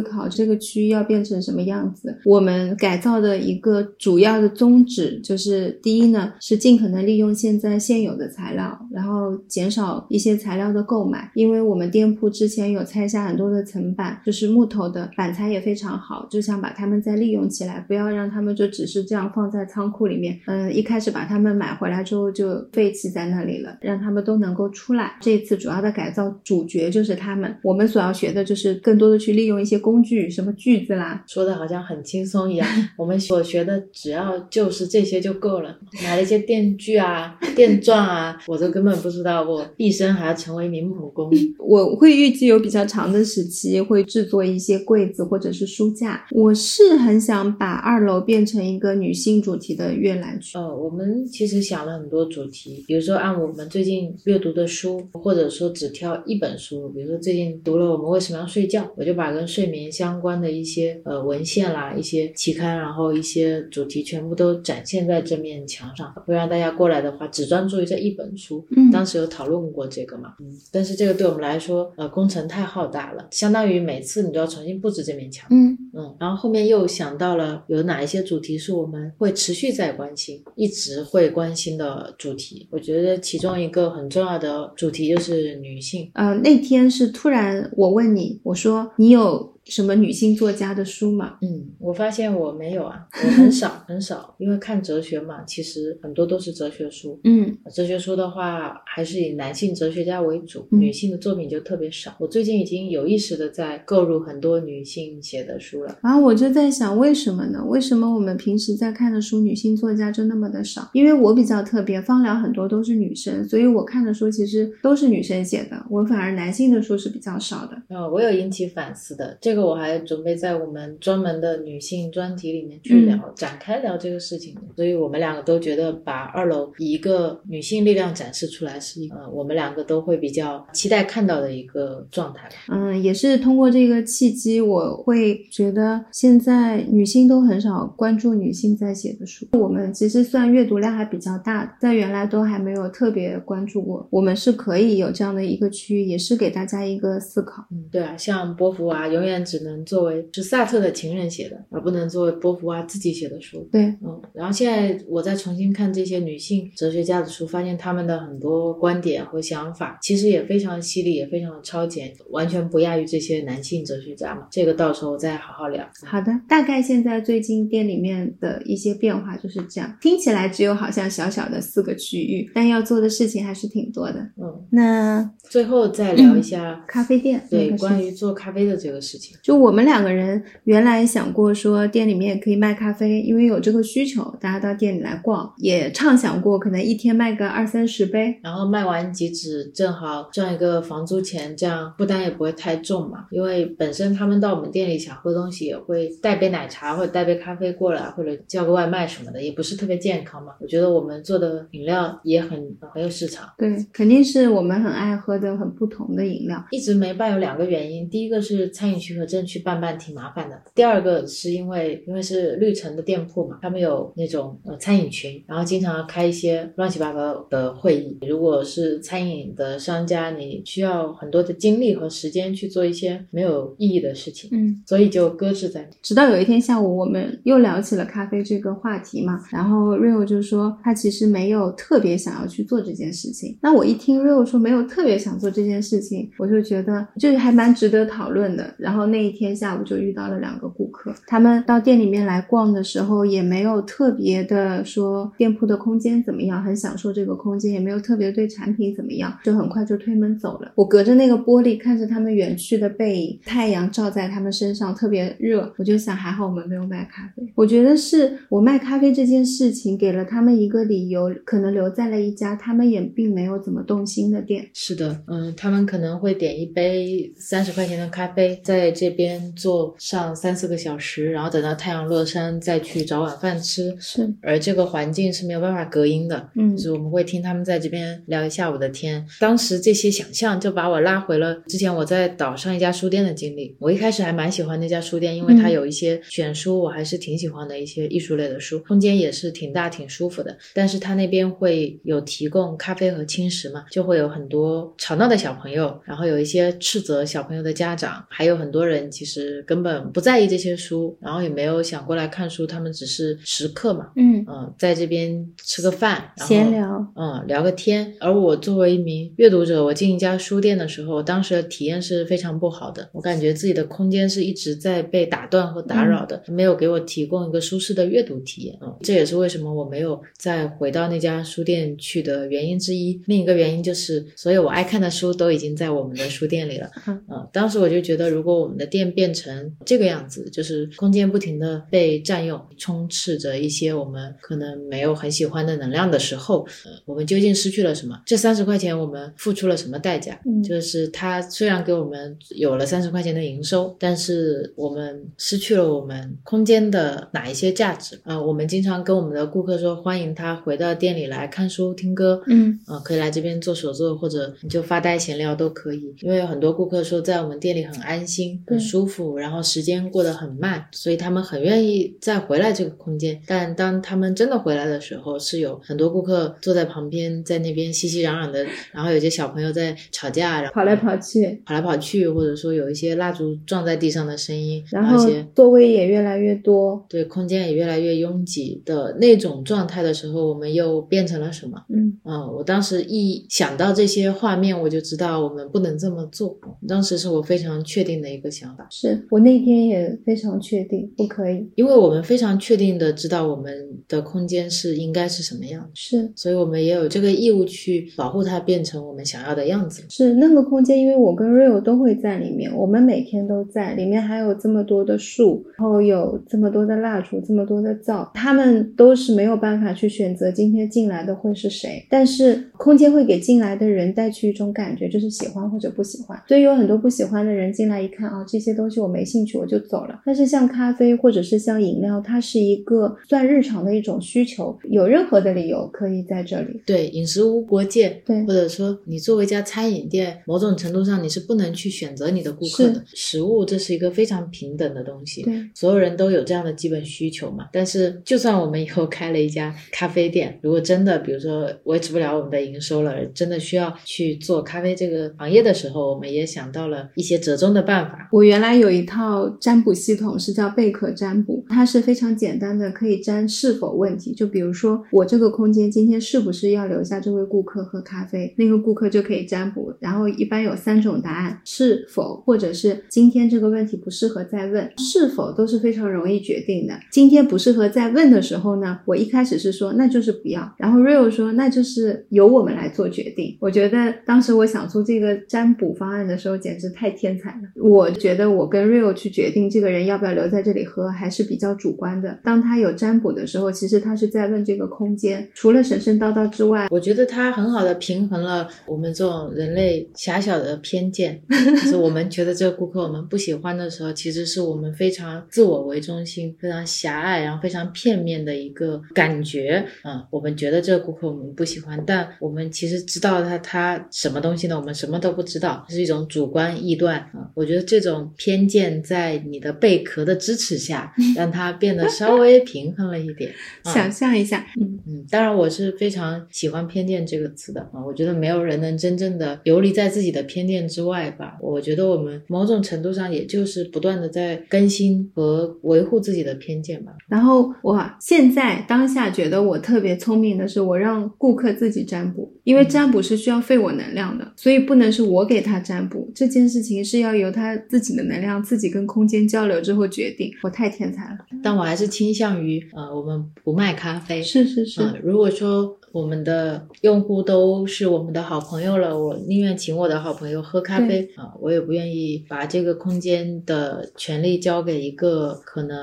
考这个区域要变成什么样子。我们改造的一个主要的宗旨就是，第一呢是尽可能利用现在现有的材料，然后减少一些材料的购买，因为我们店铺之前有拆下很多的层板，就是木头的板材也非常好，就想把它们再利用起来，不要让它们就只是这样放在仓库里面。嗯，一开始把它们买回来之后就废弃在那里了，让它们都能够出来。这次主要的改造主角就是它们，我们所要学的就是更多的去利用一些工具，什么锯子啦，说的好像很轻松一样，我们所学的只要就是这些就够了。买了一些电锯啊、电钻啊，[laughs] 我都根本不知道我毕生还要成为一名木工。我会预计有比较长的时期会制作一些柜子或者是书架。我是很想把二楼变成一个女性主题的阅览区。呃，我们其实想了很多主题，比如说按我们最近阅读的书，或者说只挑一本书，比如说最近读了《我们为什么要睡觉》，我就把跟睡眠相关的一些呃文献啦、一些期刊，然后一些主题全部都展现在这面墙上，会让大家过来的话只专注于这一本书。嗯当时有讨论过这个嘛，嗯，但是这个对我们来说，呃，工程太浩大了，相当于每次你都要重新布置这面墙。嗯嗯，然后后面又想到了有哪一些主题是我们会持续在关心、一直会关心的主题。我觉得其中一个很重要的主题就是女性。呃，那天是突然我问你，我说你有什么女性作家的书吗？嗯，我发现我没有啊，我很少 [laughs] 很少，因为看哲学嘛，其实很多都是哲学书。嗯哲学书的话，还是以男性哲学家为主，嗯女性的作品就特别少。我最近已经有意识的在购入很多女性写的书了。然后我就在想，为什么呢？为什么我们平时在看的书，女性作家就那么的少？因为我比较特别，芳疗很多都是女生，所以我看的书其实都是女生写的，我反而男性的书是比较少的。呃，我有引起反思的，这个我还准备在我们专门的女性专题里面去聊、展开聊这个事情。所以我们两个都觉得把二楼以一个女性力量展示出来是一个，呃，我们两个都会比较期待看到的一个状态。嗯，也是通过这个契机，我会觉得现在女性都很少关注女性在写的书。我们其实算阅读量还比较大的，在原来都还没有特别关注过。我们是可以有这样的一个区域，也是给大家一个思考。嗯，对啊，像波伏娃永远只能作为是萨特的情人写的，而不能作为波伏娃自己写的书。对，嗯，然后现在我再重新看这些女性哲学家的书，发现他们的很多观点和想法其实也非常犀利，也非常的超前，完全不亚于这些男性哲学家嘛。这个到时候再好好聊。好的，大概现在最近店里面的一些变化就是这样，听起来只有好像小小的四个区域，但要做的事情还是挺多的。嗯，那最后再聊一下，咖啡店对关于做咖啡的这个事情。就我们两个人原来想过说店里面可以卖咖啡，因为有这个需求，大家到店里来逛，也畅想过可能一天卖个二三十杯。然后卖完即止，正好赚一个房租钱，这样负担也不会太重嘛。因为本身他们到我们店里想喝东西，也会带杯奶茶或者带杯咖啡过来，或者叫个外卖什么的，也不是特别健康嘛。我觉得我们做的饮料也很很有市场。对，肯定是我们很爱喝的很不同的饮料。一直没办有两个原因，第一个是餐饮区和镇去办办挺麻烦的，第二个是因为因为是绿城的店铺嘛，他们有那种呃餐饮群，然后经常要开一些乱七八糟的会议。如果是餐饮的商家，你需要很多的精力和时间去做一些没有意义的事情，嗯，所以就搁置在。直到有一天下午，我们又聊起了咖啡这个话题嘛，然后 Rio 就说他其实没有特别想要去做这件事情。那我一听 Rio 说没有特别想做这件事情，我就觉得就是还蛮值得讨论的。然后那一天下午就遇到了两个顾客，他们到店里面来逛的时候，也没有特别的说店铺的空间怎么样，很享受这个空间，也没有特别对产品怎么样，就很快就推门走了。我隔着那个玻璃看着他们远去的背影，太阳照在他们身上特别热，我就想还好我们没有卖咖啡。我觉得是我卖咖啡这件事情给了他们一个理由，可能留在了一家他们也并没有怎么动心的店。是的，嗯，他们可能会点一杯三十块钱的咖啡，在这边坐上三四个小时，然后等到太阳落山再去找晚饭吃。是，而这个环境是没有办法隔音的，嗯就是我们会听他们在这边聊一下午的天。当时这些想象就把我拉回了之前我在岛上一家书店的经历。我一开始还蛮喜欢那家书店，因为它嗯有一些选书，我还是挺喜欢的一些艺术类的书，空间也是挺大、挺舒服的。但是它那边会有提供咖啡和轻食嘛，就会有很多吵闹的小朋友，然后有一些斥责小朋友的家长，还有很多人其实根本不在意这些书，然后也没有想过来看书，他们只是食客嘛，嗯，嗯，在这边吃个饭，然后闲聊，嗯，聊个天。而我作为一名阅读者，我进一家书店的时候，当时的体验是非常不好的。我感觉自己的空间是一直在被打断和打扰的，没有给我提供一个舒适的阅读体验。嗯，这也是为什么我没有再回到那家书店去的原因之一。另一个原因就是，所有我爱看的书都已经在我们的书店里了。嗯嗯，当时我就觉得，如果我们的店变成这个样子，就是空间不停的被占用，充斥着一些我们可能没有很喜欢的能量的时候，呃，我们究竟失去了什么？这三十块钱我们付出了什么代价？嗯就是它虽然给我们有了三十块钱的营收，但是我们失去了我们空间的哪一些价值？啊、我们经常跟我们的顾客说，欢迎他回到店里来看书、听歌，嗯啊、可以来这边做手作，或者你就发呆闲聊都可以。因为有很多顾客说在我们店里很安心、很舒服，然后时间过得很慢，所以他们很愿意再回来这个空间。但当他们真的回来的时候，是有很多顾客坐在旁边，在那边熙熙攘攘的，然后有些小朋友在吵架，然后跑来跑去，跑来跑去，或者说有一些蜡烛撞在地上的声音，然后座位也越来越多。对空间也越来越拥挤的那种状态的时候，我们又变成了什么？嗯嗯，我当时一想到这些画面，我就知道我们不能这么做。当时是我非常确定的一个想法，是我那天也非常确定不可以。因为我们非常确定的知道我们的空间是应该是什么样子，是所以我们也有这个义务去保护它变成我们想要的样子。是那个空间，因为我跟 Rio 都会在里面，我们每天都在里面，还有这么多的树，然后有这么多的蜡烛，这么多的灶，他们都是没有办法去选择今天进来的会是谁，但是空间会给进来的人带去一种感觉，就是喜欢或者不喜欢。所以有很多不喜欢的人进来一看啊，这些东西我没兴趣，我就走了。但是像咖啡或者是像饮料，它是一个算日常的一种需求，有任何的理由可以在这里。对，饮食无国界，对或者说你作为一家餐饮店，某种程度上你是不能去选择你的顾客的。食物这是一个非常平等的东西，对，所有人都有这样的基本需求嘛。但是，就算我们以后开了一家咖啡店，如果真的比如说维持不了我们的营收了，真的需要去做咖啡这个行业的时候，我们也想到了一些折中的办法。我原来有一套占卜系统，是叫贝壳占卜，它是非常简单的，可以占是否问题。就比如说，我这个空间今天是不是要留下这位顾客喝咖啡，那个顾客就可以占卜。然后一般有三种答案：是否，或者是今天这个问题不适合再问。是否都是非常容易决定的。今天不适合再问的时候呢，我一开始是说那就是不要，然后 Rio 说那就是由我们来做决定。我觉得当时我想出这个占卜方案的时候，简直太天才了。我觉得我跟 Rio 去决定这个人要不要留在这里喝，还是比较主观的。当他有占卜的时候，其实他是在问这个空间，除了神神叨叨之外，我觉得它很好的平衡了我们这种人类狭小的偏见，就是我们觉得这个顾客我们不喜欢的时候，其实是我们非常自我为中心、非常狭隘，然后非常片面的一个感觉。嗯，我们觉得这个顾客我们不喜欢，但我们其实知道他他什么东西呢？我们什么都不知道，是一种主观臆断。啊、我觉得这种偏见在你的贝壳的支持下，[laughs] 让它变得稍微平衡了一点。[laughs] 啊想象一下，嗯，嗯，当然我是非常喜欢偏见这个词的啊，我觉得没有人能真正的游离在自己的偏见之外吧。我觉得我们某种程度上也就是不断的在更新和维护自己的偏见吧。然后我现在当下觉得我特别聪明的是，我让顾客自己占卜，因为占卜是需要费我能量的，所以不能是我给他占卜，这件事情是要由他自己的能量，自己跟空间交流之后决定。我太天才了，但我还是倾向于呃，我们不卖咖啡。是是是，嗯，如果说。我们的用户都是我们的好朋友了，我宁愿请我的好朋友喝咖啡啊，我也不愿意把这个空间的权利交给一个可能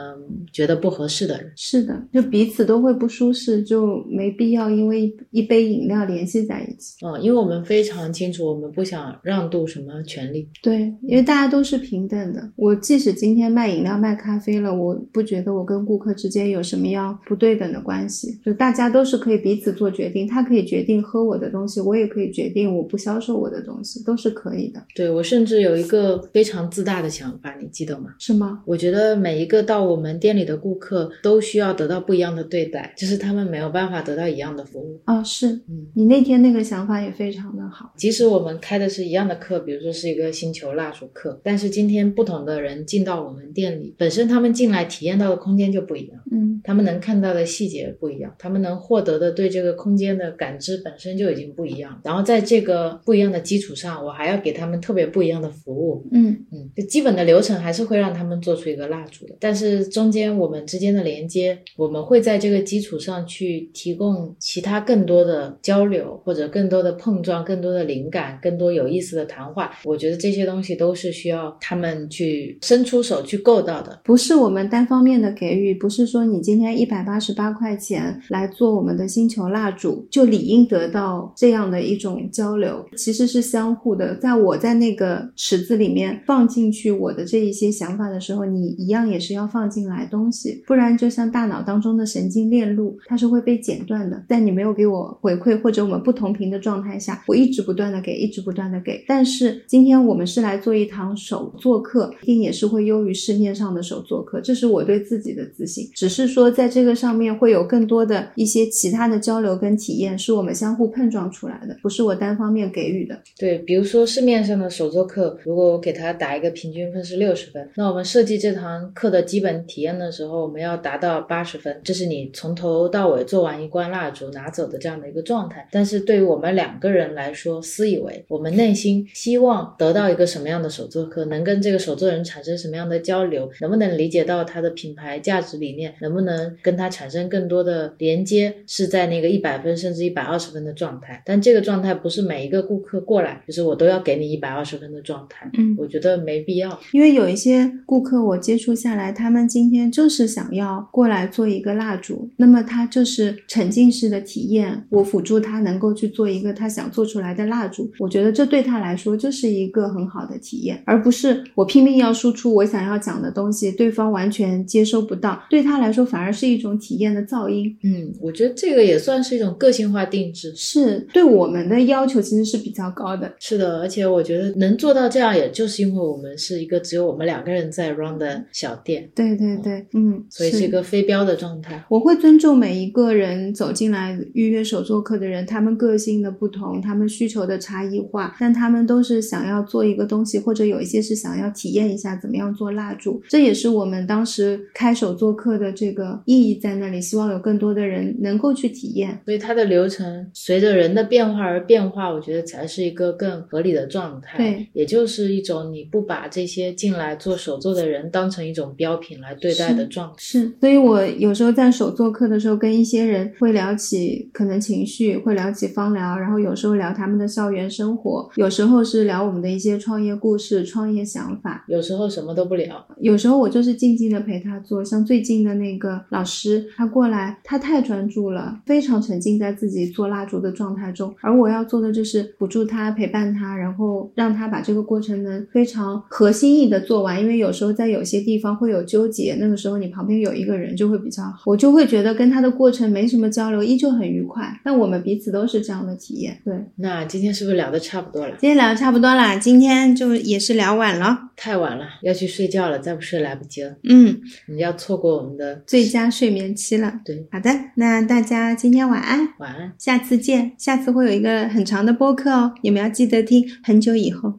觉得不合适的人。是的，就彼此都会不舒适，就没必要因为一杯饮料联系在一起。嗯，因为我们非常清楚，我们不想让渡什么权利。对，因为大家都是平等的。我即使今天卖饮料、卖咖啡了，我不觉得我跟顾客之间有什么样不对等的关系，就大家都是可以彼此做。决定，他可以决定喝我的东西，我也可以决定我不销售我的东西，都是可以的。对我甚至有一个非常自大的想法，你记得吗？是吗？我觉得每一个到我们店里的顾客都需要得到不一样的对待，就是他们没有办法得到一样的服务。啊，是，嗯，你那天那个想法也非常的好。即使我们开的是一样的课，比如说是一个星球蜡烛课，但是今天不同的人进到我们店里，本身他们进来体验到的空间就不一样，嗯，他们能看到的细节不一样，他们能获得的对这个空。空间的感知本身就已经不一样，然后在这个不一样的基础上，我还要给他们特别不一样的服务。嗯嗯，就基本的流程还是会让他们做出一个蜡烛的，但是中间我们之间的连接，我们会在这个基础上去提供其他更多的交流，或者更多的碰撞，更多的灵感，更多有意思的谈话。我觉得这些东西都是需要他们去伸出手去够到的，不是我们单方面的给予，不是说你今天一百八十八块钱来做我们的星球蜡烛。主就理应得到这样的一种交流，其实是相互的。在我在那个池子里面放进去我的这一些想法的时候，你一样也是要放进来东西，不然就像大脑当中的神经链路，它是会被剪断的。在你没有给我回馈或者我们不同频的状态下，我一直不断的给，一直不断的给。但是今天我们是来做一堂手作课，一定也是会优于市面上的手作课，这是我对自己的自信。只是说在这个上面会有更多的一些其他的交流跟。体验是我们相互碰撞出来的，不是我单方面给予的。对，比如说市面上的手作课，如果我给他打一个平均分是六十分，那我们设计这堂课的基本体验的时候，我们要达到八十分，这是你从头到尾做完一罐蜡烛拿走的这样的一个状态。但是对于我们两个人来说，私以为我们内心希望得到一个什么样的手作课，能跟这个手作人产生什么样的交流，能不能理解到他的品牌价值理念，能不能跟他产生更多的连接，是在那个一百。分甚至一百二十分的状态，但这个状态不是每一个顾客过来，就是我都要给你一百二十分的状态。嗯，我觉得没必要，因为有一些顾客我接触下来，他们今天就是想要过来做一个蜡烛，那么他就是沉浸式的体验，我辅助他能够去做一个他想做出来的蜡烛。我觉得这对他来说就是一个很好的体验，而不是我拼命要输出我想要讲的东西，对方完全接收不到，对他来说反而是一种体验的噪音。嗯，我觉得这个也算是一种。个性化定制是对我们的要求，其实是比较高的。是的，而且我觉得能做到这样，也就是因为我们是一个只有我们两个人在 run 的小店。对对对，嗯，所以是一个非标的状态。我会尊重每一个人走进来预约手作课的人，他们个性的不同，他们需求的差异化，但他们都是想要做一个东西，或者有一些是想要体验一下怎么样做蜡烛。这也是我们当时开手作课的这个意义在那里，希望有更多的人能够去体验。所以。它的流程随着人的变化而变化，我觉得才是一个更合理的状态。对，也就是一种你不把这些进来做手作的人当成一种标品来对待的状态。是，所以我有时候在手作课的时候，跟一些人会聊起可能情绪，会聊起芳疗，然后有时候聊他们的校园生活，有时候是聊我们的一些创业故事、创业想法，有时候什么都不聊。有时候我就是静静的陪他做，像最近的那个老师，他过来，他太专注了，非常沉浸。在自己做蜡烛的状态中，而我要做的就是辅助他、陪伴他，然后让他把这个过程能非常合心意的做完。因为有时候在有些地方会有纠结，那个时候你旁边有一个人就会比较好。我就会觉得跟他的过程没什么交流，依旧很愉快。但我们彼此都是这样的体验。对，那今天是不是聊的差不多了？今天聊的差不多了，今天就也是聊晚了，太晚了，要去睡觉了，再不睡来不及了。嗯，你要错过我们的最佳睡眠期了。对，好的，那大家今天晚安。安，晚安。下次见。下次会有一个很长的播客哦，你们要记得听。很久以后，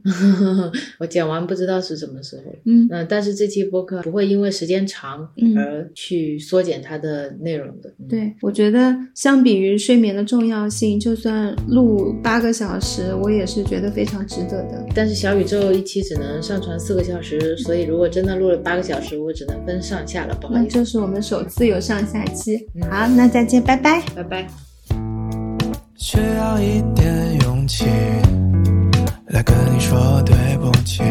[laughs] 我讲完不知道是什么时候。嗯嗯，但是这期播客不会因为时间长嗯而去缩减它的内容的。嗯，对，我觉得相比于睡眠的重要性，就算录八个小时，我也是觉得非常值得的。但是小宇宙一期只能上传四个小时，所以如果真的录了八个小时，我只能分上下了，不好意思。那这是我们首次有上下期。嗯好，那再见，拜拜。拜拜。需要一点勇气来跟你说对不起。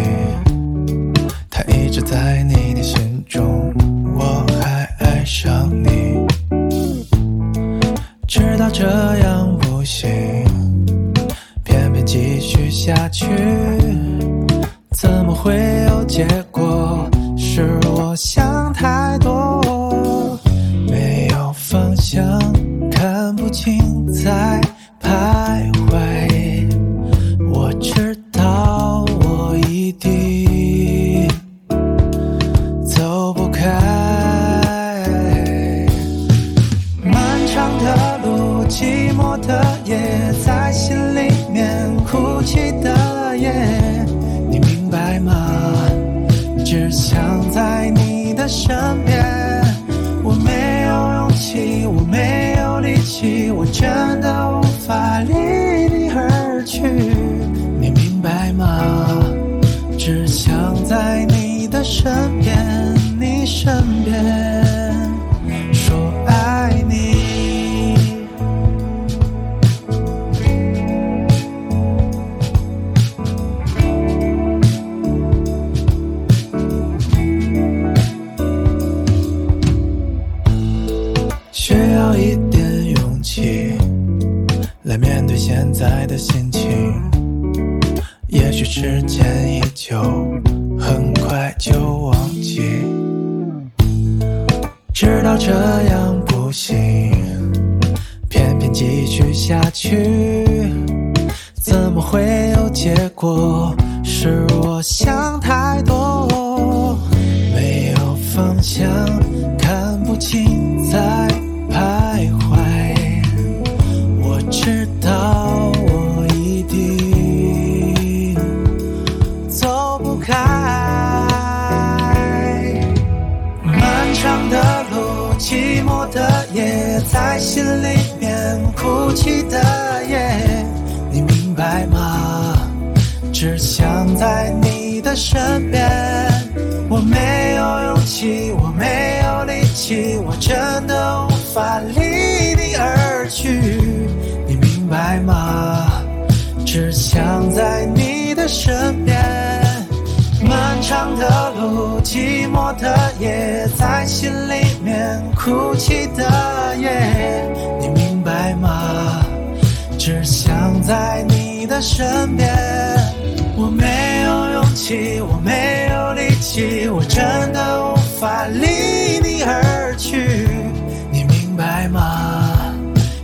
他一直在你的心中，我还爱上你。知道这样不行，偏偏继续下去，结果？是我想太多，没有方向，看不清在徘徊。我知道我一定走不开。漫长的路，寂寞的夜，在心里面哭泣的只想在你的身边，我没有勇气，我没有力气，我真的无法离你而去，你明白吗？只想在你的身边。漫长的路，寂寞的夜，在心里面哭泣的夜，你明白吗？只想在你的身边。起，我没有力气，我真的无法离你而去，你明白吗？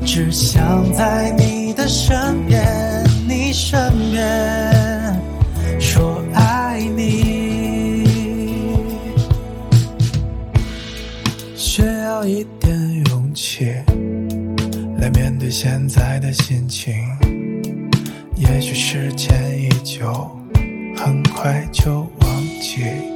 只想在你的身边，你身边说爱你。需要一点勇气来面对现在的心情。也许时间依旧，很快就忘记。